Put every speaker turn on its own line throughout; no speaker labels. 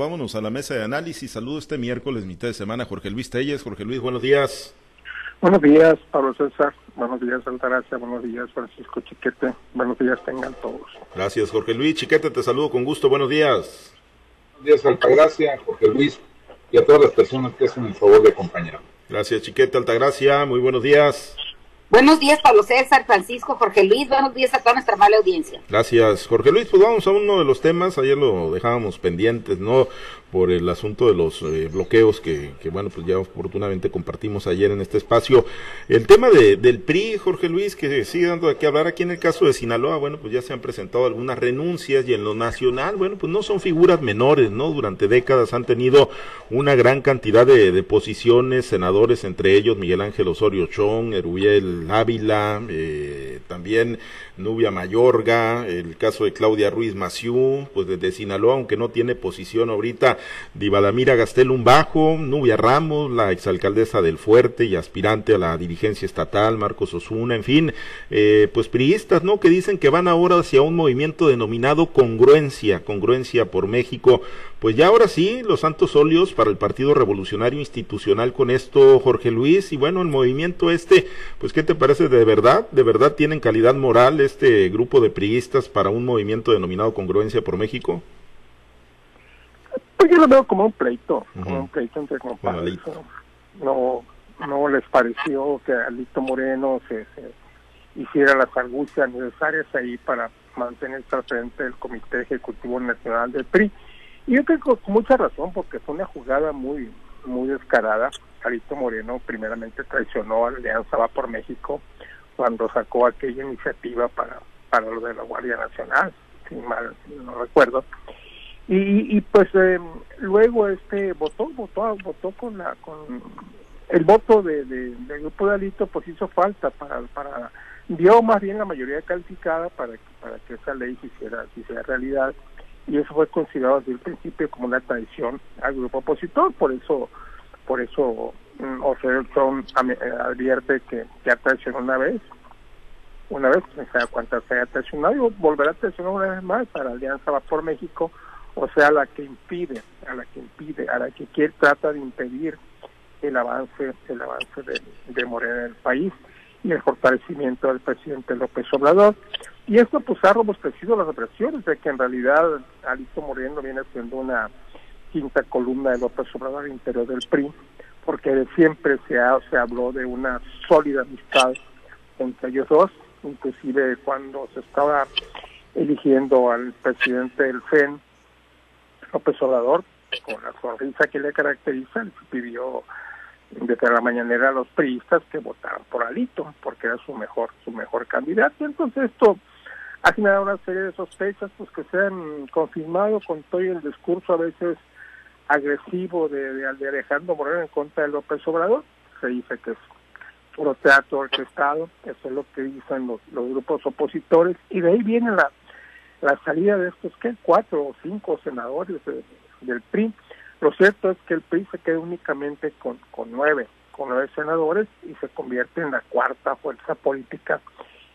vámonos a la mesa de análisis. Saludo este miércoles, mitad de semana, Jorge Luis Telles. Jorge Luis, buenos días.
Buenos días, Pablo César. Buenos días, Altagracia. Buenos días, Francisco Chiquete. Buenos días, tengan todos.
Gracias, Jorge Luis. Chiquete, te saludo con gusto. Buenos días.
Buenos días, Altagracia, Jorge Luis y a todas las personas que hacen el favor de acompañarnos.
Gracias, Chiquete, Altagracia. Muy buenos días.
Buenos días, Pablo César, Francisco, Jorge Luis. Buenos días a toda nuestra mala audiencia.
Gracias, Jorge Luis. Pues vamos a uno de los temas. Ayer lo dejábamos pendientes, ¿no? Por el asunto de los eh, bloqueos que, que, bueno, pues ya oportunamente compartimos ayer en este espacio. El tema de, del PRI, Jorge Luis, que sigue dando de qué hablar aquí en el caso de Sinaloa, bueno, pues ya se han presentado algunas renuncias y en lo nacional, bueno, pues no son figuras menores, ¿no? Durante décadas han tenido una gran cantidad de, de posiciones, senadores, entre ellos Miguel Ángel Osorio Chong, Erubiel Ávila, eh, también Nubia Mayorga, el caso de Claudia Ruiz Maciú, pues desde Sinaloa, aunque no tiene posición ahorita, Divadamira Gastelum Bajo, Nubia Ramos, la exalcaldesa del Fuerte y aspirante a la dirigencia estatal, Marcos Osuna, en fin, eh, pues priistas, ¿no? Que dicen que van ahora hacia un movimiento denominado congruencia, congruencia por México. Pues ya ahora sí, los santos óleos para el Partido Revolucionario Institucional con esto, Jorge Luis, y bueno, el movimiento este, pues ¿qué te parece de verdad? ¿De verdad tienen calidad moral este grupo de priistas para un movimiento denominado congruencia por México?
Pues yo lo veo como un pleito, como un pleito entre compadres. No, no les pareció que Alito Moreno se, hiciera las argucias necesarias ahí para mantener al frente del Comité Ejecutivo Nacional del PRI. Y yo creo que con mucha razón, porque fue una jugada muy muy descarada. Alito Moreno primeramente traicionó a la Alianza Va por México cuando sacó aquella iniciativa para, para lo de la Guardia Nacional, si mal no recuerdo. Y, y pues eh, luego este votó votó votó con la con el voto de, de, del grupo de Alito pues hizo falta para para dio más bien la mayoría calificada para que para que esa ley se hiciera se hiciera realidad. Y eso fue considerado desde el principio como una traición al grupo opositor. Por eso por eso um, Son advierte que ya traicionó una vez una vez, no sé cuántas se haya traicionado volverá a traicionar una vez más para Alianza Va por México o sea, la que impide, a la que impide, a la que quiere, trata de impedir el avance, el avance de, de Morena en el país y el fortalecimiento del presidente López Obrador. Y esto pues ha robustecido las represiones de que en realidad Alito Moreno viene siendo una quinta columna de López Obrador al interior del PRI, porque siempre se, ha, se habló de una sólida amistad entre ellos dos, inclusive cuando se estaba eligiendo al presidente del FEN, López Obrador, con la sonrisa que le caracteriza, le pidió desde la mañanera a los priistas que votaran por Alito, porque era su mejor, su mejor candidato. Entonces esto ha generado una serie de sospechas pues que se han confirmado con todo el discurso a veces agresivo de, de, Alejandro Moreno en contra de López Obrador. Se dice que es puro teatro orquestado, eso es lo que dicen los, los grupos opositores, y de ahí viene la la salida de estos ¿qué? cuatro o cinco senadores del PRI. Lo cierto es que el PRI se queda únicamente con, con nueve, con nueve senadores y se convierte en la cuarta fuerza política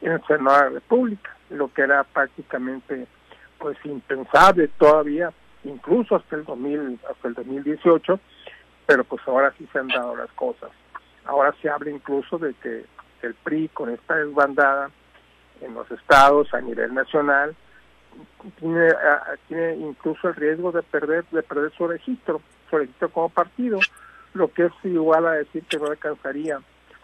en el Senado de la República, lo que era prácticamente pues impensable todavía, incluso hasta el 2000, hasta el 2018, pero pues ahora sí se han dado las cosas. Ahora se habla incluso de que el PRI con esta desbandada en los estados a nivel nacional tiene, tiene incluso el riesgo de perder de perder su registro, su registro como partido, lo que es igual a decir que no alcanzaría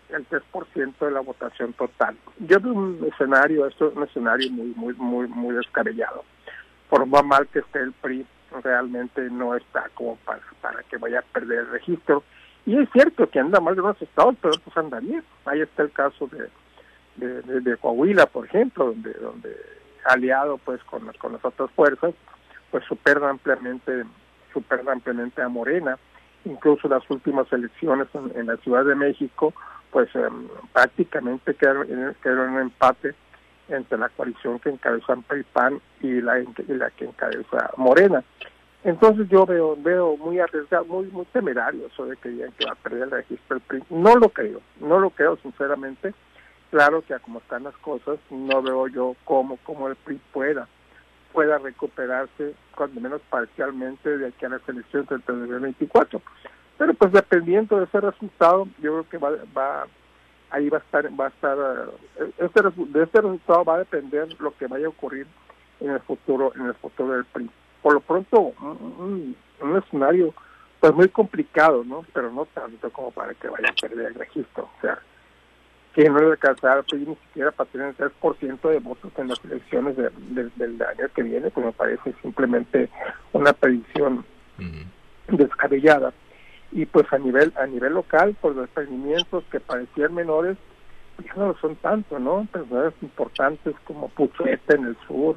el 3% de la votación total. Yo veo un escenario, esto es un escenario muy muy muy muy descabellado. Por más mal que esté el PRI, realmente no está como para, para que vaya a perder el registro. Y es cierto que anda mal de unos estados, pero pues anda bien. Ahí está el caso de, de, de, de Coahuila, por ejemplo, donde donde aliado pues con, con las otras fuerzas, pues supera ampliamente, supera ampliamente a Morena. Incluso las últimas elecciones en, la Ciudad de México, pues em, prácticamente quedaron, quedaron un empate entre la coalición que encabeza PAN y la, que encabeza Morena. Entonces yo veo veo muy arriesgado, muy muy temerario eso de que digan que va a perder el registro del PRI. No lo creo, no lo creo sinceramente claro que como están las cosas, no veo yo cómo, cómo el PRI pueda pueda recuperarse, cuando menos parcialmente, de aquí a las elecciones del 2024. Pero pues dependiendo de ese resultado, yo creo que va, va ahí va a estar, va a estar, eh, este, de este resultado va a depender lo que vaya a ocurrir en el futuro, en el futuro del PRI. Por lo pronto, un, un escenario pues muy complicado, ¿no? Pero no tanto como para que vaya a perder el registro. O sea, que no le alcanzará al PRI ni siquiera para tener el 3% de votos en las elecciones del año que viene, pues me parece simplemente una predicción descabellada y pues a nivel a nivel local pues los emprendimientos que parecían menores ya no lo son tanto no personas importantes como Puchete en el sur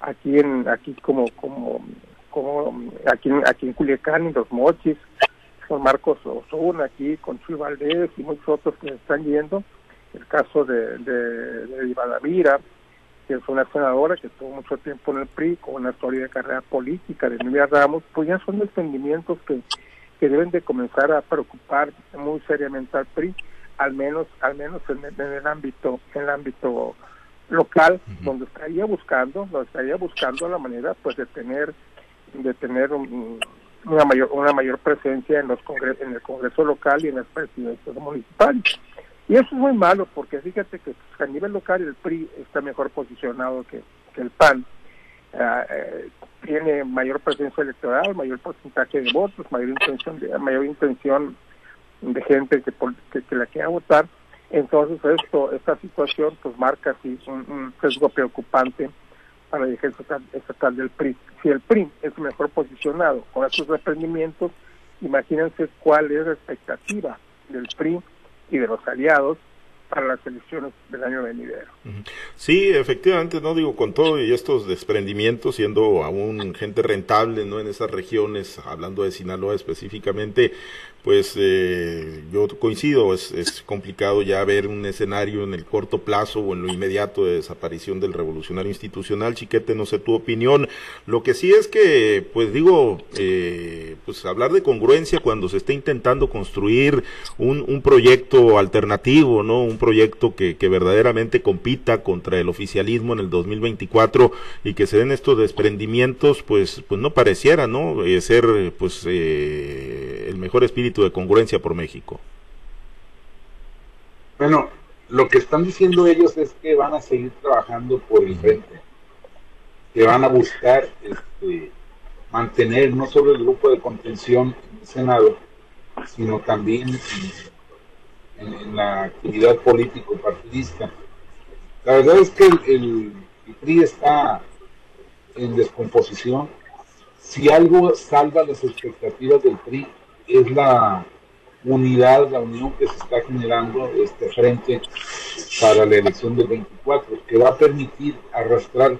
aquí en aquí como como como aquí aquí en Culiacán en los Mochis con Marcos Osuna aquí con Chuy Valdés y muchos otros que están yendo. El caso de de, de que es una senadora que estuvo mucho tiempo en el PRI con una historia de carrera política de Emilia Ramos pues ya son emprendimientos que que deben de comenzar a preocupar muy seriamente al PRI, al menos, al menos en, el ámbito, en el ámbito local, donde estaría buscando, donde estaría buscando la manera pues de tener, de tener una mayor, una mayor presencia en los congresos, en el Congreso local y en las presidencias municipales. Y eso es muy malo porque fíjate que a nivel local el PRI está mejor posicionado que, que el PAN. Ah, eh, tiene mayor presencia electoral, mayor porcentaje de votos, mayor intención de, mayor intención de gente que, que, la quiera votar. Entonces esto, esta situación pues marca así un, sesgo preocupante para la ejército estatal del PRI. Si el PRI es mejor posicionado con estos reprendimientos, imagínense cuál es la expectativa del PRI y de los aliados para las elecciones del año venidero.
Sí, efectivamente, no digo con todo y estos desprendimientos, siendo aún gente rentable, ¿no? En esas regiones, hablando de Sinaloa específicamente, pues eh, yo coincido, es, es, complicado ya ver un escenario en el corto plazo o en lo inmediato de desaparición del revolucionario institucional. Chiquete, no sé tu opinión. Lo que sí es que, pues digo, eh, pues hablar de congruencia cuando se está intentando construir un, un proyecto alternativo, ¿no? Un proyecto que, que verdaderamente compita contra el oficialismo en el 2024 y que se den estos desprendimientos, pues, pues no pareciera, ¿no? Eh, ser, pues, eh, el mejor espíritu de congruencia por México?
Bueno, lo que están diciendo ellos es que van a seguir trabajando por el frente, que van a buscar este, mantener no solo el grupo de contención en el Senado, sino también en, la actividad político partidista. La verdad es que el, el PRI está en descomposición. Si algo salva las expectativas del PRI es la unidad, la unión que se está generando este frente para la elección del 24, que va a permitir arrastrar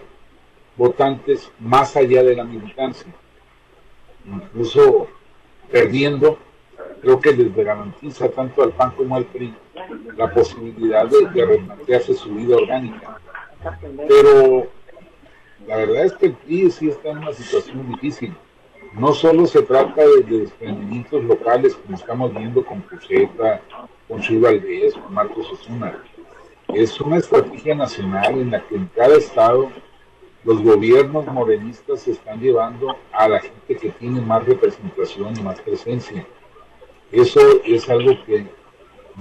votantes más allá de la militancia. Incluso perdiendo, creo que les garantiza tanto al PAN como al PRI la posibilidad de, de su vida orgánica. Pero la verdad es que el PRI sí está en una situación difícil no solo se trata de, desprendimientos locales como estamos viendo con Pucheta, con Chuy Valdés, con Marcos Osuna. Es una estrategia nacional en la que en cada estado los gobiernos morenistas se están llevando a la gente que tiene más representación y más presencia. Eso es algo que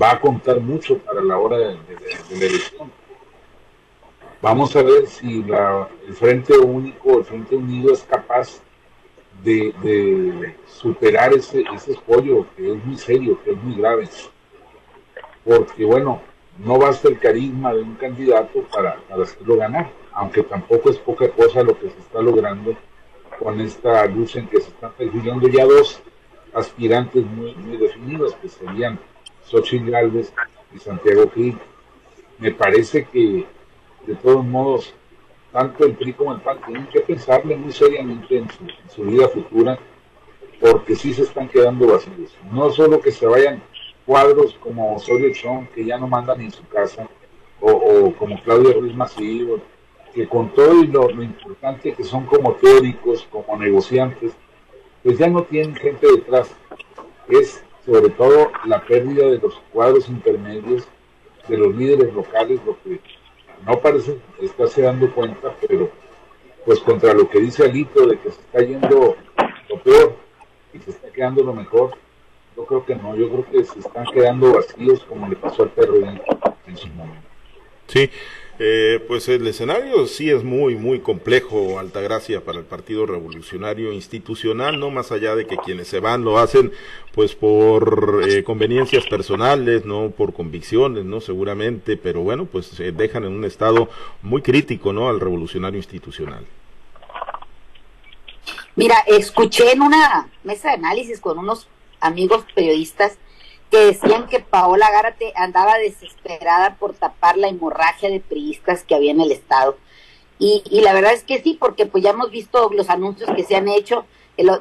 va a contar mucho para la hora de, la elección. Vamos a ver si el Frente Único, el Frente Unido es capaz de, superar ese, ese escollo que es muy serio, que es muy grave. Porque bueno, no basta el carisma de un candidato para, para hacerlo ganar, aunque tampoco es poca cosa lo que se está logrando con esta lucha en que se están perfilando ya dos aspirantes muy, muy definidos, que serían Xochitl Galvez y Santiago Gil. Me parece que de todos modos tanto el PRI como el PAN tienen que pensarle muy seriamente en su, vida futura, porque sí se están quedando vacíos. No solo que se vayan cuadros como Osorio Chong, que ya no mandan en su casa, o, como Claudia Ruiz Masivo, que con todo y lo, importante que son como teóricos, como negociantes, pues ya no tienen gente detrás. Es sobre todo la pérdida de los cuadros intermedios, de los líderes locales, lo que no parece estarse dando cuenta, pero pues contra lo que dice Alito de que se está yendo lo peor y se está quedando lo mejor, yo creo que no, yo creo que se están quedando vacíos como le pasó al perro en su momento.
Sí, eh, pues el escenario sí es muy, muy complejo, Altagracia, para el Partido Revolucionario Institucional, no más allá de que quienes se van lo hacen pues por eh, conveniencias personales, no por convicciones, no seguramente, pero bueno, pues se dejan en un estado muy crítico, ¿no? Al Revolucionario Institucional.
Mira, escuché en una mesa de análisis con unos amigos periodistas que decían que Paola Gárate andaba desesperada por tapar la hemorragia de priistas que había en el Estado. Y, y la verdad es que sí, porque pues ya hemos visto los anuncios que se han hecho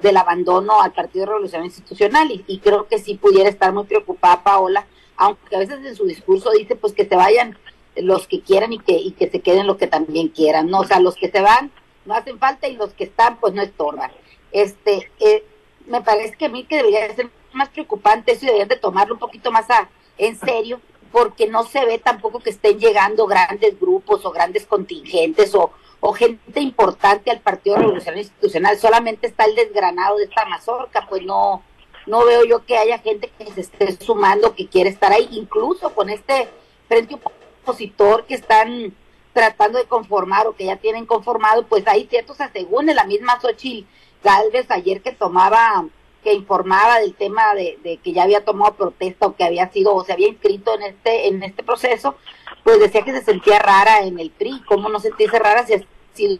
del abandono al Partido Revolucionario Institucional y, y, creo que sí pudiera estar muy preocupada Paola, aunque a veces en su discurso dice pues que se vayan los que quieran y que, y que se queden los que también quieran, ¿no? O sea, los que se van no hacen falta y los que están pues no estorban. Este, eh, me parece que a mí que debería ser más preocupante eso y deberían de tomarlo un poquito más a, en serio, porque no se ve tampoco que estén llegando grandes grupos o grandes contingentes o, gente importante al Partido Revolucionario Institucional, solamente está el desgranado de esta mazorca, pues no, no veo yo que haya gente que se esté sumando, que quiere estar ahí, incluso con este frente opositor que están tratando de conformar o que ya tienen conformado, pues hay ciertos, según la misma Xochitl Galvez ayer que tomaba que informaba del tema de, que ya había tomado protesta o que había sido o se había inscrito en este en este proceso, pues decía que se sentía rara en el PRI. ¿Cómo no sentirse rara si ha sido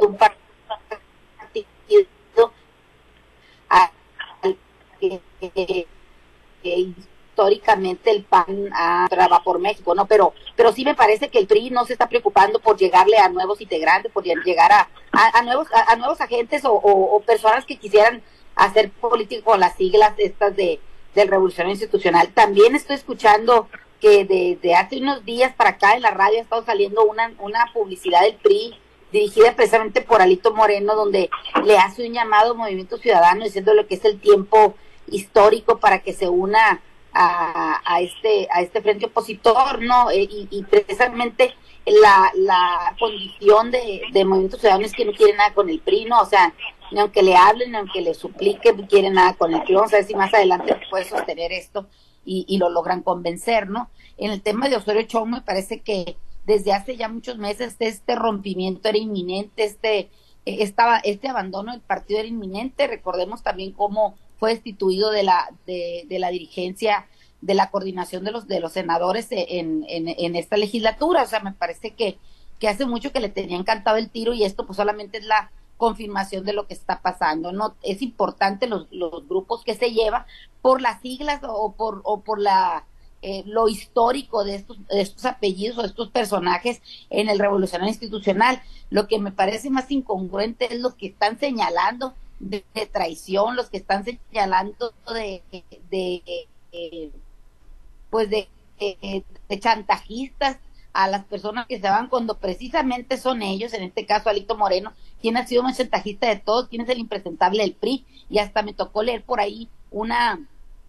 un partido que, históricamente el PAN traba por México, ¿no? Pero, pero sí me parece que el PRI no se está preocupando por llegarle a nuevos integrantes, por llegar a, a, nuevos, a, nuevos agentes o, personas que quisieran hacer político con las siglas estas de del Revolucionario Institucional. También estoy escuchando que desde hace unos días para acá en la radio ha estado saliendo una, una publicidad del PRI dirigida precisamente por Alito Moreno, donde le hace un llamado Movimiento Ciudadano diciéndole que es el tiempo histórico para que se una a, a este a este frente opositor, ¿no? Eh, y, precisamente la, la condición de, de Movimiento Ciudadano es que no quiere nada con el PRI, ¿no? O sea, ni aunque le hablen, ni aunque le supliquen, no quiere nada con el PRI. Vamos a ver si más adelante puede sostener esto y, y lo logran convencer, ¿no? En el tema de Osorio Chong me parece que desde hace ya muchos meses este rompimiento era inminente, este estaba este abandono del partido era inminente. Recordemos también cómo fue destituido de la de, de la dirigencia de la coordinación de los de los senadores en, en, esta legislatura. O sea, me parece que, que hace mucho que le tenía encantado el tiro y esto pues solamente es la confirmación de lo que está pasando. No es importante los, los grupos que se lleva por las siglas o por o por la eh, lo histórico de estos, de estos apellidos o de estos personajes en el revolucionario institucional. Lo que me parece más incongruente es lo que están señalando de, traición, los que están señalando de, de, pues de, chantajistas a las personas que se van cuando precisamente son ellos, en este caso Alito Moreno, quien ha sido más chantajista de todos, quien es el impresentable del PRI, y hasta me tocó leer por ahí una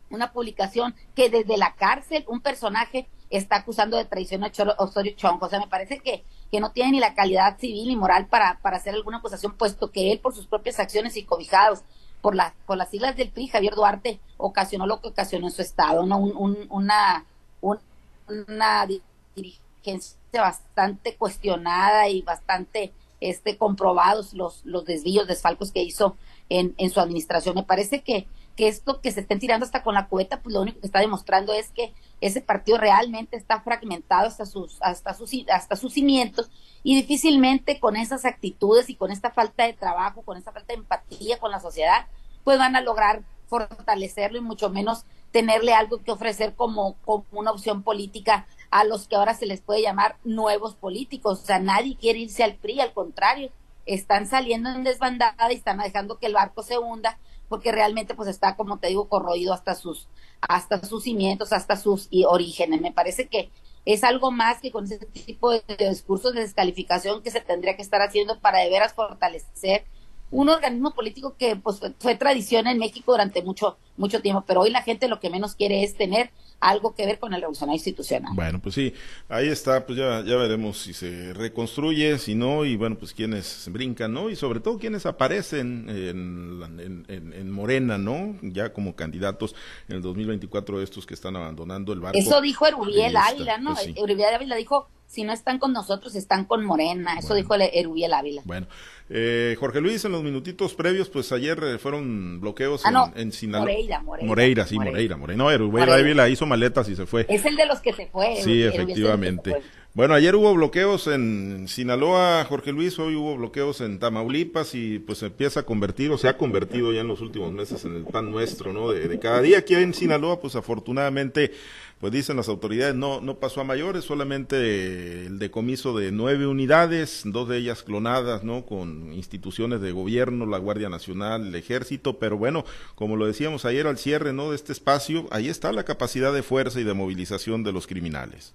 una publicación que desde la cárcel un personaje está acusando de traición a Osorio Chong. O sea, me parece que, que no tiene ni la calidad civil ni moral para, para hacer alguna acusación, puesto que él, por sus propias acciones y cobijados por, las por las siglas del PRI, Javier Duarte, ocasionó lo que ocasionó en su estado, ¿no? Un, una, una dirigencia bastante cuestionada y bastante este comprobados los, los desvíos, desfalcos que hizo en, en su administración. Me parece que, que esto que se estén tirando hasta con la cubeta, pues lo único que está demostrando es que ese partido realmente está fragmentado hasta sus, hasta sus, hasta sus cimientos y difícilmente con esas actitudes y con esta falta de trabajo, con esta falta de empatía con la sociedad, pues van a lograr fortalecerlo y mucho menos tenerle algo que ofrecer como, como una opción política a los que ahora se les puede llamar nuevos políticos. O sea, nadie quiere irse al PRI, al contrario, están saliendo en desbandada y están dejando que el barco se hunda porque realmente pues está, como te digo, corroído hasta sus, hasta sus cimientos, hasta sus orígenes. Me parece que es algo más que con ese tipo de, discursos de descalificación que se tendría que estar haciendo para de veras fortalecer un organismo político que pues fue tradición en México durante mucho mucho tiempo, pero hoy la gente lo que menos quiere es tener algo que ver con el revolucionario institucional.
Bueno, pues sí, ahí está, pues ya, ya veremos si se reconstruye, si no, y bueno, pues quienes brincan, ¿no? Y sobre todo quienes aparecen en, en, Morena, ¿no? Ya como candidatos en el 2024 estos que están abandonando el barco.
Eso dijo Erubiel Ávila, ¿no? Pues Erubiel Ávila dijo si no están con nosotros, están con Morena. Eso dijo Erubiel Ávila.
Bueno, eh, Jorge Luis, en los minutitos previos, pues ayer eh, fueron bloqueos ah, en, Sinaloa.
Moreira, Moreira.
Moreira, sí, Moreira, Moreira. No, Erubiel Ávila hizo maletas y se fue.
Es el de los que se fue.
Sí, efectivamente. Bueno, ayer hubo bloqueos en Sinaloa, Jorge Luis, hoy hubo bloqueos en Tamaulipas y pues empieza a convertir o se ha convertido ya en los últimos meses en el pan nuestro, ¿no? De, de cada día. Aquí en Sinaloa, pues afortunadamente pues dicen las autoridades, no, no pasó a mayores, solamente el decomiso de nueve unidades, dos de ellas clonadas, ¿no? Con instituciones de gobierno, la Guardia Nacional, el Ejército, pero bueno, como lo decíamos ayer al cierre, ¿no? De este espacio, ahí está la capacidad de fuerza y de movilización de los criminales.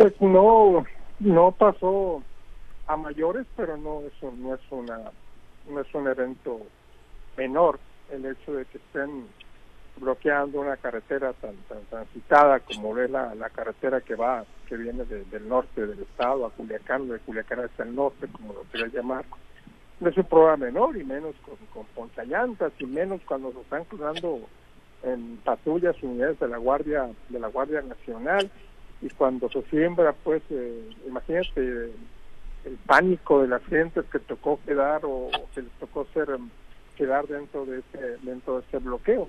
Pues no, no pasó a mayores, pero no, eso no es una, no es un evento menor el hecho de que estén bloqueando una carretera tan, tan transitada como es la, la carretera que va, que viene del norte del estado a Culiacán, de Culiacán hasta el norte, como lo quiera llamar, no es un problema menor y menos con, con ponchallantas y menos cuando se están cruzando en patrullas unidades de la guardia de la guardia nacional y cuando se siembra pues eh, imagínate el pánico de las gentes que tocó quedar o, que les tocó ser quedar dentro de ese dentro de ese bloqueo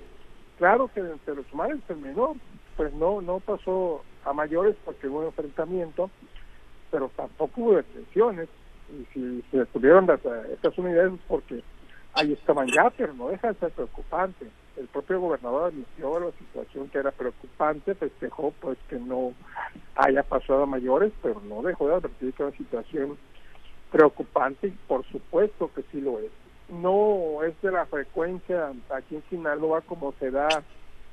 Claro que entre los males menor, pues no, no pasó a mayores porque hubo enfrentamiento, pero tampoco hubo detenciones. Y si se detuvieron las, estas unidades porque ahí estaban ya, pero no deja de ser preocupante. El propio gobernador admitió la situación que era preocupante, festejó pues que no haya pasado a mayores, pero no dejó de advertir que era una situación preocupante y por supuesto que sí lo es no es de la frecuencia aquí en Sinaloa como se da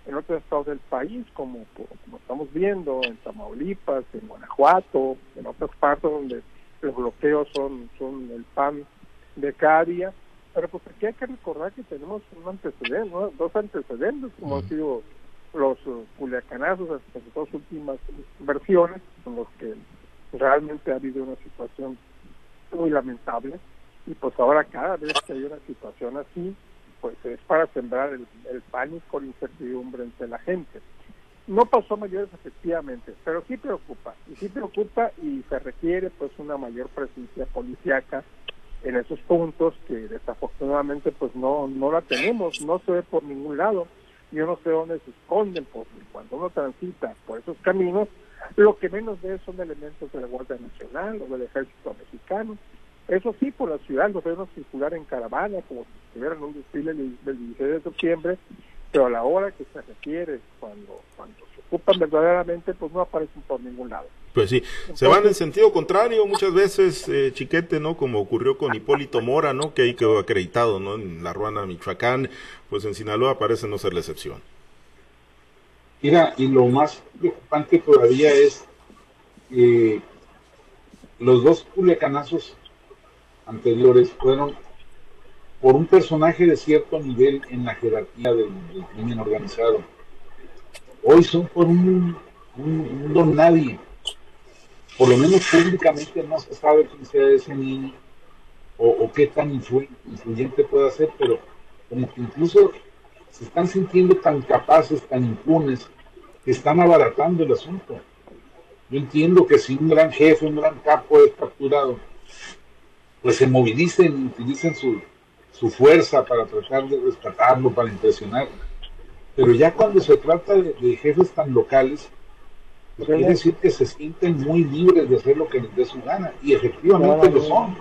en otros estados del país, como, como estamos viendo en Tamaulipas, en Guanajuato, en otras partes donde los bloqueos son, son el pan de cada día. Pero pues aquí hay que recordar que tenemos un antecedente, dos antecedentes, como han sido los uh, culiacanazos, las dos últimas versiones, con los que realmente ha habido una situación muy lamentable. Y pues ahora cada vez que hay una situación así, pues es para sembrar el, pánico, la incertidumbre entre la gente. No pasó mayores efectivamente, pero sí preocupa, y sí preocupa y se requiere pues una mayor presencia policíaca en esos puntos que desafortunadamente pues no, no la tenemos, no se ve por ningún lado, yo no sé dónde se esconden, porque cuando uno transita por esos caminos, lo que menos ve son elementos de la Guardia Nacional o del Ejército Mexicano, eso sí, por la ciudad nos debemos circular en caravana, como si estuvieran un desfile del 16 de septiembre, pero a la hora que se requiere, cuando, cuando se ocupan verdaderamente, pues no aparecen por ningún lado.
Pues sí, se van en sentido contrario muchas veces, eh, Chiquete, ¿no? Como ocurrió con Hipólito Mora, ¿no? Que ahí quedó acreditado, ¿no? En la Ruana, Michoacán, pues en Sinaloa parece no ser la excepción.
Mira, y lo más preocupante todavía es que los dos culiacanazos anteriores fueron por un personaje de cierto nivel en la jerarquía del, crimen organizado. Hoy son por un, don nadie. Por lo menos públicamente no se sabe quién sea ese niño o, qué tan influyente puede ser, pero como que incluso se están sintiendo tan capaces, tan impunes, que están abaratando el asunto. Yo entiendo que si un gran jefe, un gran capo es capturado, pues se movilicen, utilicen su, su fuerza para tratar de rescatarlo, para impresionar. Pero ya cuando se trata de, jefes tan locales, pues quiere decir que se sienten muy libres de hacer lo que les dé su gana. Y efectivamente lo son,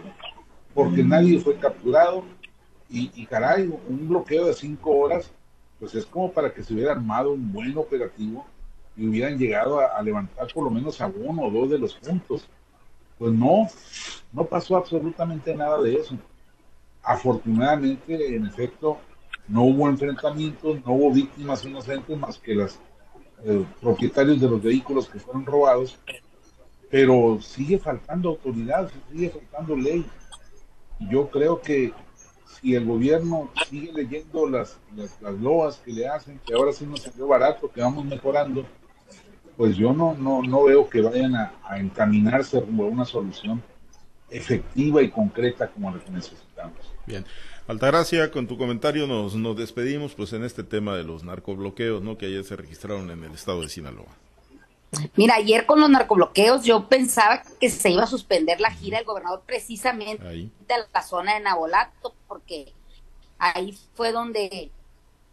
porque nadie fue capturado. Y, y caray, un bloqueo de cinco horas, pues es como para que se hubiera armado un buen operativo y hubieran llegado a levantar por lo menos a uno o dos de los puntos. Pues no, no pasó absolutamente nada de eso. Afortunadamente, en efecto, no hubo enfrentamientos, no hubo víctimas inocentes más que los eh, propietarios de los vehículos que fueron robados, pero sigue faltando autoridad, sigue faltando ley. Yo creo que si el gobierno sigue leyendo las, las, loas que le hacen, que ahora sí nos salió barato, que vamos mejorando, pues yo no, no, no veo que vayan a, encaminarse rumbo a una solución efectiva y concreta como la que necesitamos.
Bien. Altagracia, con tu comentario nos, nos despedimos pues en este tema de los narcobloqueos, ¿no? Que ayer se registraron en el estado de Sinaloa.
Mira, ayer con los narcobloqueos yo pensaba que se iba a suspender la gira del gobernador precisamente de la zona de Nabolato, porque ahí fue donde,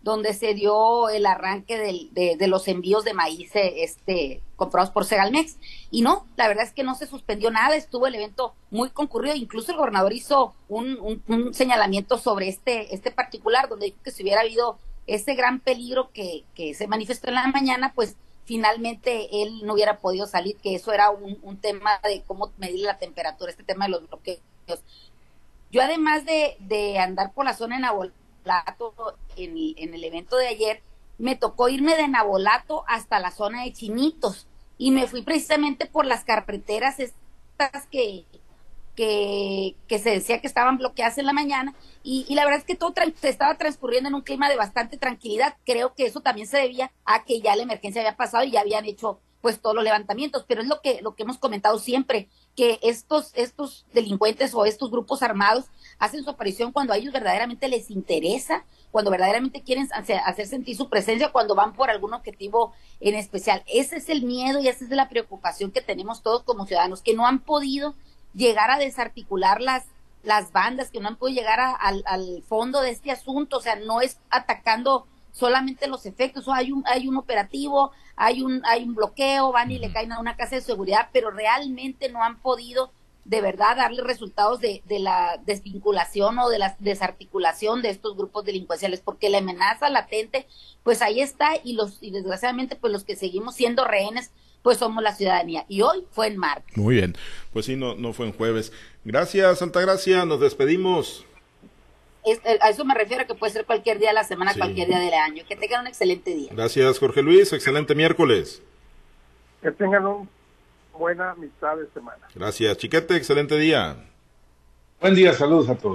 donde se dio el arranque de, de, los envíos de maíz este, comprados por Segalmex. Y no, la verdad es que no se suspendió nada, estuvo el evento muy concurrido, incluso el gobernador hizo un, un, señalamiento sobre este, este particular, donde dijo que si hubiera habido ese gran peligro que, que se manifestó en la mañana, pues finalmente él no hubiera podido salir, que eso era un, un tema de cómo medir la temperatura, este tema de los bloqueos. Yo además de, de andar por la zona de Nabolato en, en el evento de ayer, me tocó irme de Nabolato hasta la zona de Chinitos y me fui precisamente por las carreteras estas que, que, que se decía que estaban bloqueadas en la mañana y, la verdad es que todo se estaba transcurriendo en un clima de bastante tranquilidad. Creo que eso también se debía a que ya la emergencia había pasado y ya habían hecho pues todos los levantamientos, pero es lo que lo que hemos comentado siempre, que estos estos delincuentes o estos grupos armados hacen su aparición cuando a ellos verdaderamente les interesa, cuando verdaderamente quieren hacer, sentir su presencia, cuando van por algún objetivo en especial. Ese es el miedo y esa es la preocupación que tenemos todos como ciudadanos, que no han podido llegar a desarticular las, las bandas, que no han podido llegar al, al fondo de este asunto, o sea, no es atacando solamente los efectos, o hay un, hay un operativo, hay un, hay un bloqueo, van y le caen a una casa de seguridad, pero realmente no han podido de verdad darle resultados de, de la desvinculación o de la desarticulación de estos grupos delincuenciales, porque la amenaza latente, pues ahí está, y los, y desgraciadamente, pues los que seguimos siendo rehenes, pues somos la ciudadanía. Y hoy fue en martes.
Muy bien, pues sí, no, no fue en jueves. Gracias, Santa Gracia, nos despedimos.
Eh, a eso me refiero que puede ser cualquier día de la semana, cualquier día del año. Que tengan un excelente día.
Gracias, Jorge Luis. Excelente miércoles.
Que tengan una buena mitad de semana.
Gracias, Chiquete. Excelente día.
Buen día, saludos a todos.